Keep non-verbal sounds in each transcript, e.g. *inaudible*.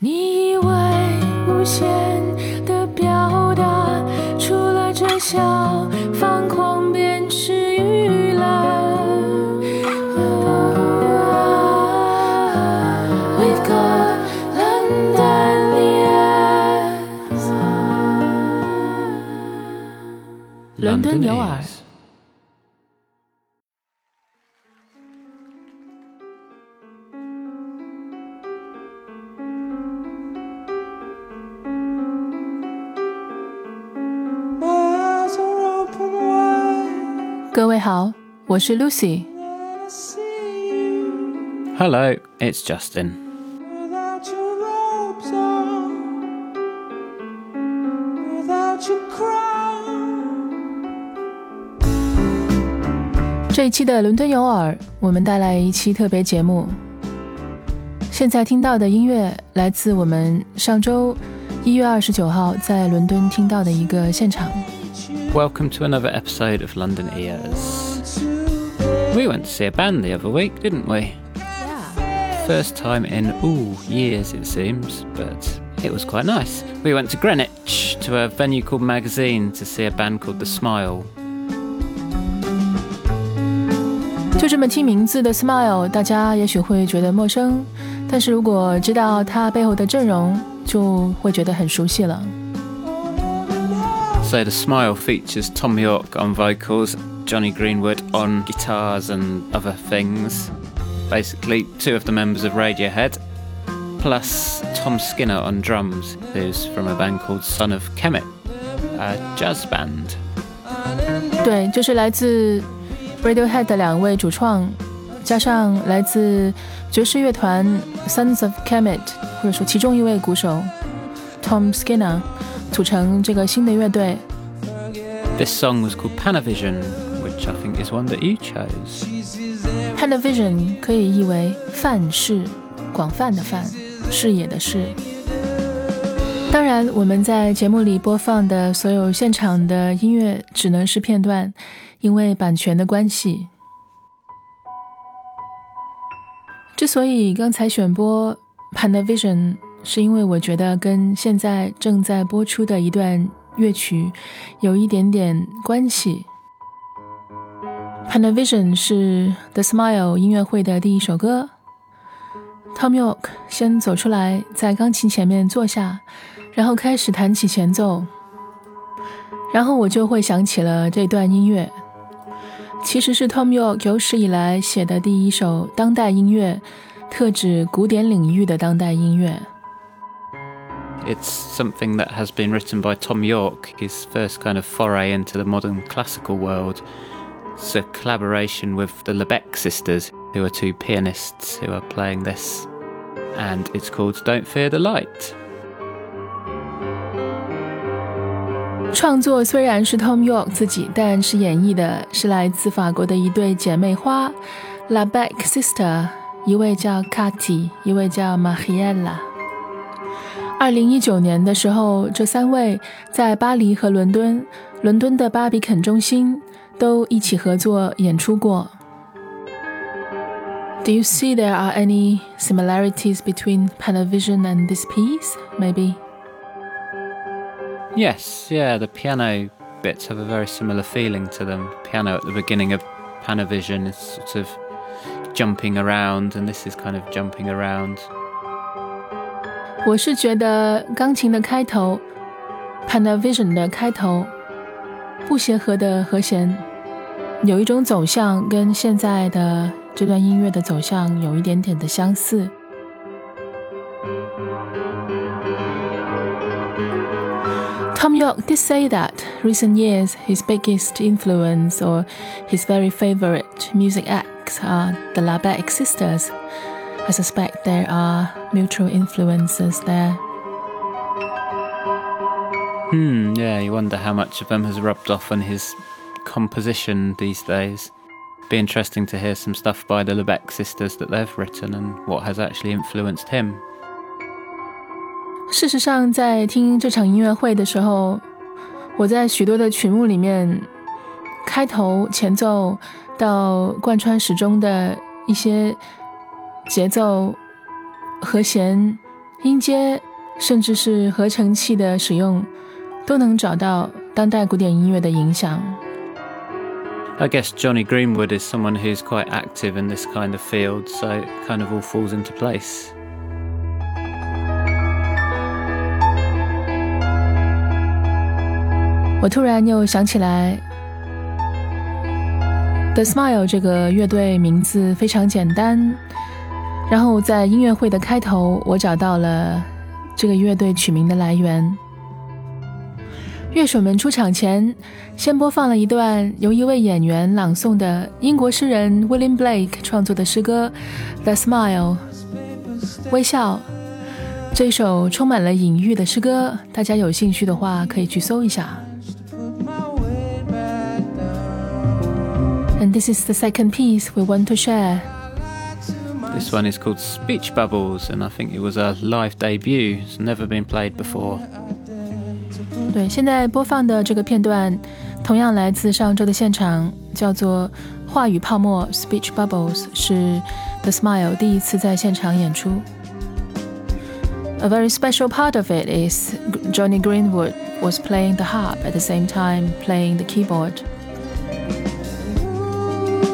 你以为无限的表达，除了这笑，放狂便是娱乐。We've got London ears。伦敦有耳。各位好，我是 Lucy。Hello, it's Justin. Crown 这一期的伦敦有耳，我们带来一期特别节目。现在听到的音乐来自我们上周一月二十九号在伦敦听到的一个现场。Welcome to another episode of London Ears. We went to see a band the other week, didn't we? First time in, ooh, years it seems, but it was quite nice. We went to Greenwich to a venue called Magazine to see a band called The Smile. 就这么听名字的 Smile，大家也许会觉得陌生，但是如果知道它背后的阵容，就会觉得很熟悉了。 so The Smile features Thom Yorke on vocals, Jonny Greenwood on guitars and other things. Basically, two of the members of Radiohead, plus Tom Skinner on drums, who's from a band called Son of Kemet, a jazz band. 对，就是来自 Radiohead 的两位主创，加上来自爵士乐团 Sons of Kemet，或者说其中一位鼓手 Tom Skinner。组成这个新的乐队。This song was called Panavision, which I think is one that you chose. Panavision 可以译为范视，广泛的泛，视野的视。当然，我们在节目里播放的所有现场的音乐只能是片段，因为版权的关系。之所以刚才选播 Panavision，是因为我觉得跟现在正在播出的一段乐曲有一点点关系。Panavision 是 The Smile 音乐会的第一首歌。Tom York 先走出来，在钢琴前面坐下，然后开始弹起前奏，然后我就会想起了这段音乐。其实是 Tom York 有史以来写的第一首当代音乐，特指古典领域的当代音乐。It's something that has been written by Thom Yorke, his first kind of foray into the modern classical world. It's a collaboration with the Labèque sisters, who are two pianists who are playing this. And it's called Don't Fear the Light. 创作虽然是 Thom Yorke Sister，一位叫 Mariella。二零一九年的时候，这三位在巴黎和伦敦、伦敦的巴比肯中心都一起合作演出过。Do you see there are any similarities between Panavision and this piece? Maybe. Yes, yeah, the piano bits have a very similar feeling to them. Piano at the beginning of Panavision is sort of jumping around, and this is kind of jumping around. 我是觉得钢琴的开头，Panavision 的开头，不协和的和弦，有一种走向跟现在的这段音乐的走向有一点点的相似。Thom Yorke did say that recent years his biggest influence or his very favorite music acts are the Labèque Sisters. I suspect there are mutual influences there. Hmm, yeah, you wonder how much of them has rubbed off on his composition these days. Be interesting to hear some stuff by the Labèque sisters that they've written and what has actually influenced him. 事实上，在听这场音乐会的时候，我在许多的曲目里面，开头、前奏到贯穿始终的一些节奏、和弦、音阶，甚至是合成器的使用，都能找到当代古典音乐的影响。I guess Jonny Greenwood is someone who's quite active in this kind of field, so it kind of all falls into place. The Smile 这个乐队名字非常简单，然后在音乐会的开头，我找到了这个乐队取名的来源。乐手们出场前，先播放了一段由一位演员朗诵的英国诗人 William Blake 创作的诗歌《The Smile》微笑。这首充满了隐喻的诗歌，大家有兴趣的话可以去搜一下。And this is the second piece we want to share. This one is called Speech Bubbles, and I think it was a live debut. It's never been played before. 对，现在播放的这个片段，同样来自上周的现场，叫做《话语泡沫》（Speech Bubbles），是 The Smile 第一次在现场演出。A very special part of it is Jonny Greenwood was playing the harp at the same time playing the keyboard.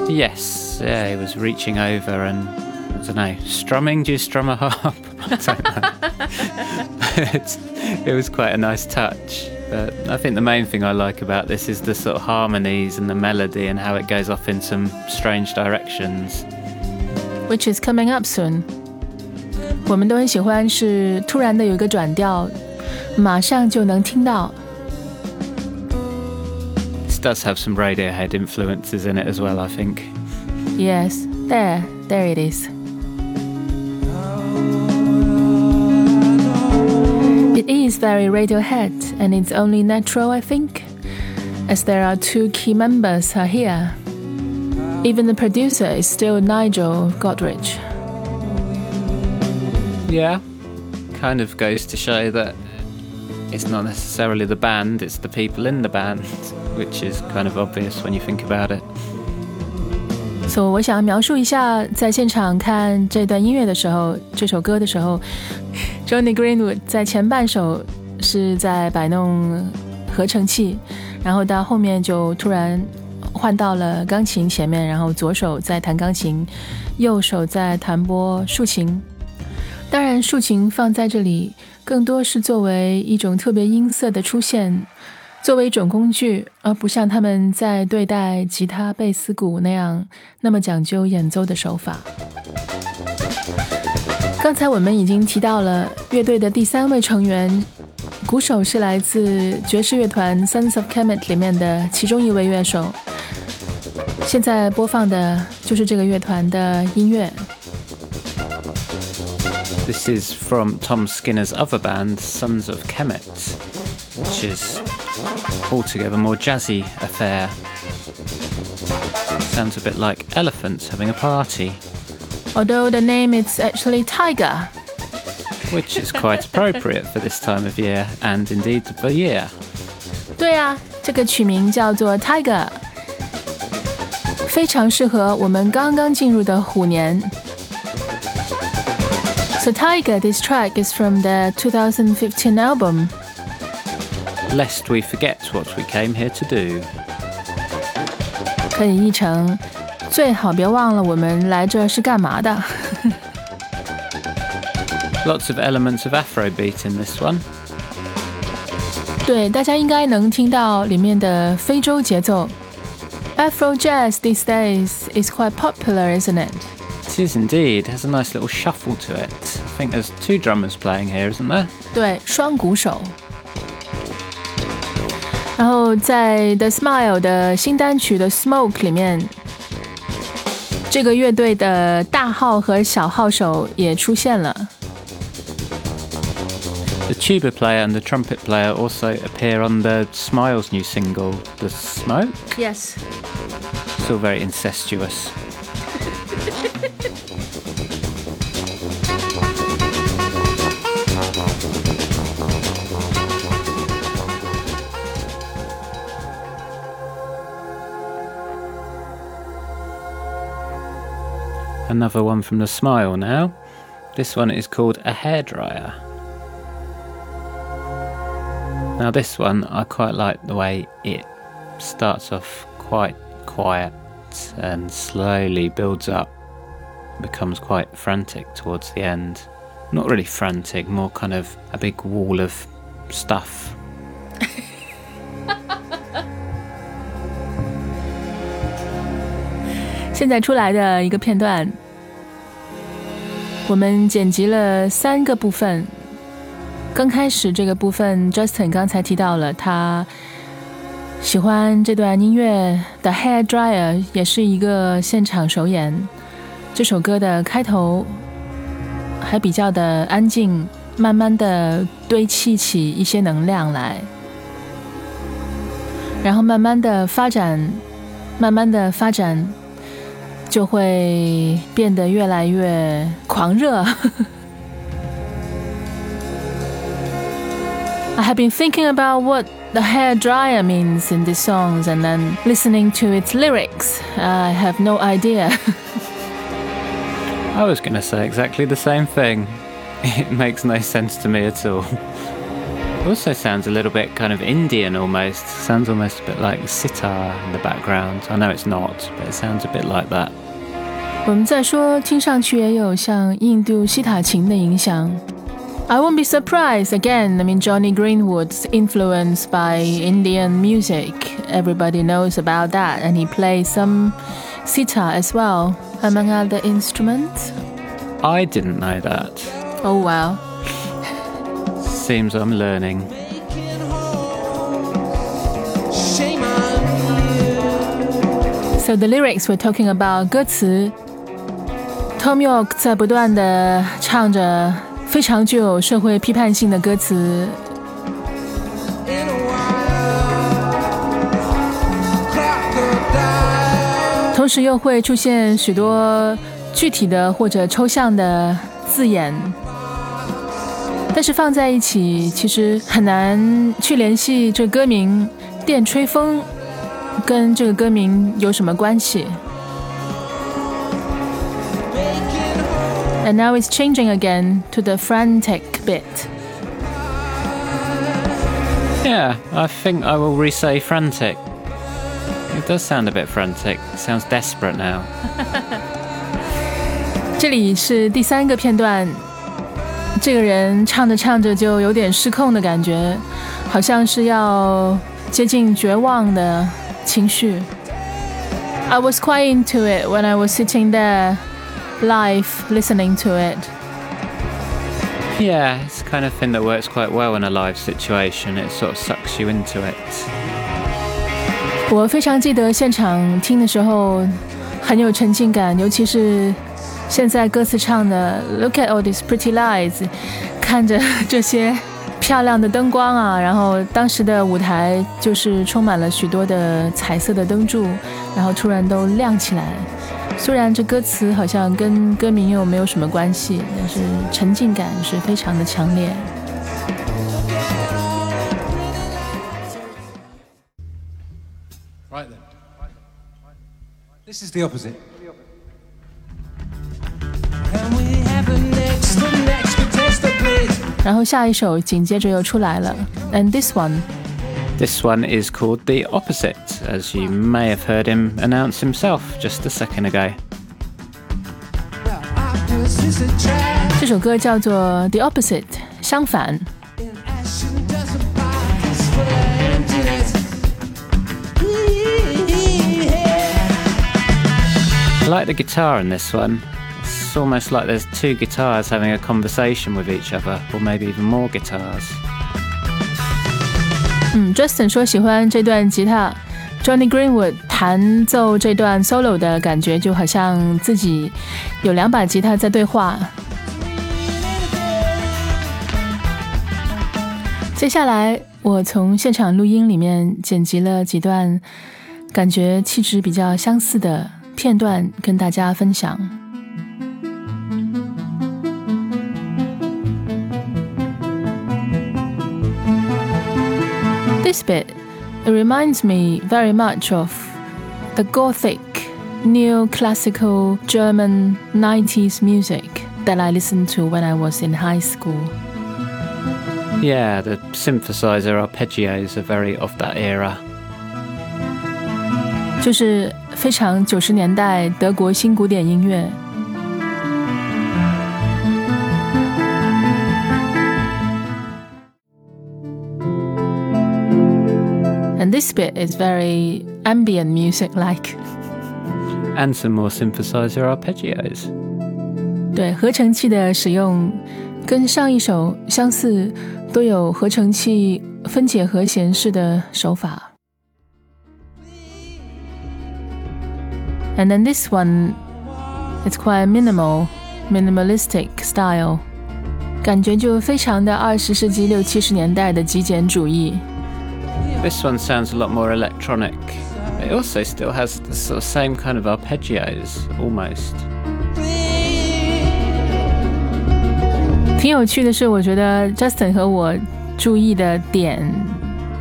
Yes, yeah, he was reaching over and don't know, strumming. Do you strum a harp? *laughs* it was quite a nice touch. But I think the main thing I like about this is the sort of harmonies and the melody and how it goes off in some strange directions. Which is coming up soon. 我们都很喜欢是突然的有一个转调，马上就能听到。This does have some Radiohead influences in it as well, I think. Yes, there, there it is. is very Radiohead, and it's only natural, I think, as there are two key members are here. Even the producer is still Nigel Godrich. Yeah, kind of goes to show that it's not necessarily the band, it's the people in the band, *laughs* which is kind of obvious when you think about it. So 我想描述一下，在现场看这段音乐的时候，这首歌的时候 ，Johnny Greenwood 在前半首是在摆弄合成器，然后到后面就突然换到了钢琴前面，然后左手在弹钢琴，右手在弹拨竖琴。当然，竖琴放在这里更多是作为一种特别音色的出现，作为一种工具，而不像他们在对待吉他、贝斯、鼓那样那么讲究演奏的手法。刚才我们已经提到了乐队的第三位成员，鼓手是来自爵士乐团 Sons of Kemet 里面的其中一位乐手。现在播放的就是这个乐团的音乐。This is from Tom Skinner's other band, Sons of Kemet, which is altogether more jazzy affair. Sounds a bit like elephants having a party. Although the name is actually Tiger. Which is quite appropriate for this time of year and indeed the year. 对啊，这个曲名叫做 Tiger，非常适合我们刚刚进入的虎年。so Tiger, this track is from the 2015 album. Lest we forget what we came here to do. 可以译成， 最好别忘了我们来这是干嘛的。Lots *laughs* of elements of Afrobeat in this one. 对，大家应该能听到里面的非洲节奏。Afro jazz these days is quite popular, isn't it? It is indeed. It has a nice little shuffle to it. I think there's two drummers playing here, isn't there? 对，双鼓手。然后在 The Smile 的新单曲的 Smoke 里面， 这个乐队的大号和小号手也出现了。The tuba player and the trumpet player also appear on the Smiles new single, The Smoke. Yes. Still very incestuous. Another one from the smile now. This one is called a hairdryer. Now, this one I quite like the way it starts off quite quiet and slowly builds up, becomes quite frantic towards the end. Not really frantic, more kind of a big wall of stuff. 现在出来的一个片段，我们剪辑了三个部分。刚开始这个部分，Justin 刚才提到了他喜欢这段音乐的《Hair Dryer》，也是一个现场首演。这首歌的开头还比较的安静，慢慢的堆砌起一些能量来，然后慢慢的发展，慢慢的发展。就会变得越来越狂热。I have *laughs* been thinking about what the hair dryer means in these songs and then listening to its lyrics. I have no idea. *laughs* I was going to say exactly the same thing. It makes no sense to me at all. Also sounds a little bit kind of Indian almost. Sounds almost a bit like sitar in the background. I know it's not, but it sounds a bit like that. 我们再说，听上去也有像印度西塔琴的影响。I won't be surprised again. I mean, Jonny Greenwood's influenced by Indian music. Everybody knows about that, and he plays some sitar as well, among other instruments. I didn't know that. Oh, wow. Seems I'm learning. So the lyrics we're talking about 歌词 Tom York 在不断的唱着非常具有社会批判性的歌词，同时又会出现许多具体的或者抽象的字眼，但是放在一起，其实很难去联系这歌名“电吹风”跟这个歌名有什么关系。and now it's changing again to the frantic bit. Yeah, I think I will re-say frantic. It does sound a bit frantic. It sounds desperate now. *laughs* 这里是第三个片段，这个人唱着唱着就有点失控的感觉，好像是要接近绝望的情绪。I was quite into it when I was sitting there live listening to it. Yeah, it's the kind of thing that works quite well in a live situation. It sort of sucks you into it. 我非常记得现场听的时候很有沉浸感，尤其是现在歌词唱的 "Look at all these pretty lights"，看着这些漂亮的灯光啊，然后当时的舞台就是充满了许多的彩色的灯柱，然后突然都亮起来。 虽然这歌词好像跟歌名又没有什么关系，但是沉浸感是非常的强烈。Right then. This is the opposite. Can we have the next, the next contestant, please? 然后下一首紧接着又出来了，and this one。This one is called The Opposite, as you may have heard him announce himself just a second ago. 这首歌叫做《The Opposite》，相反。I like the guitar in this one. It's almost like there's two guitars having a conversation with each other, or maybe even more guitars. 嗯，Justin 说喜欢这段吉他，Johnny Greenwood 弹奏这段 solo 的感觉就好像自己有两把吉他在对话。接下来，我从现场录音里面剪辑了几段感觉气质比较相似的片段，跟大家分享。this bit, it reminds me very much of the Gothic, neoclassical German 90s music. that I listened to when I was in high school. Yeah, the synthesizer arpeggios are very of that era. 就是非常九十年代德国新古典音乐。 And this bit is very ambient music like. And some more synthesizer arpeggios. 对合成器的使用跟上一首相似，都有合成器分解和弦式的手法。And then this one, it's quite minimal, minimalistic style，感觉就非常的二十世纪六七十年代的极简主义。 This one sounds a lot more electronic. It also still has the sort of same kind of arpeggios, almost. *laughs* 挺有趣的是，我觉得 Justin 和我注意的点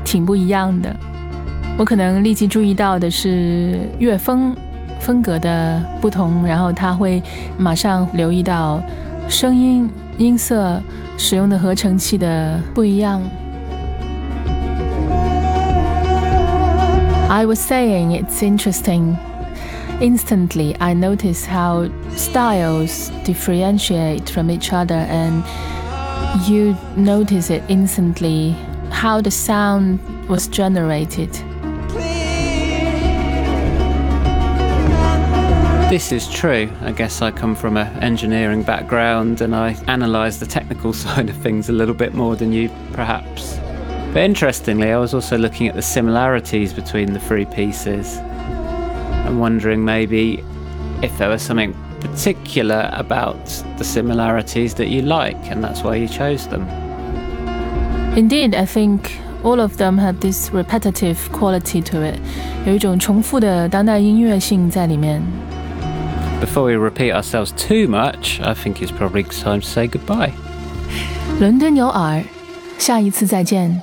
挺不一样的。我可能立即注意到的是乐风风格的不同，然后他会马上留意到声音音色使用的合成器的不一样。 I was saying it's interesting. Instantly, I notice how styles differentiate from each other, and you notice it instantly how the sound was generated. This is true. I guess I come from an engineering background and I analyse the technical *laughs* side of things a little bit more than you, perhaps. But interestingly, I was also looking at the similarities between the three pieces and wondering maybe if there was something particular about the similarities that you like and that's why you chose them. Indeed, I think all of them have this repetitive quality to it. 有一种重复的当代音乐性在里面。 Before we repeat ourselves too much, I think it's probably time to say goodbye. 伦敦有耳，下一次再见。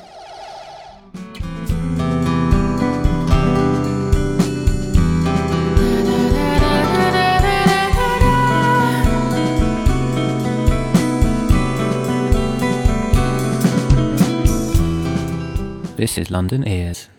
This is London Ears.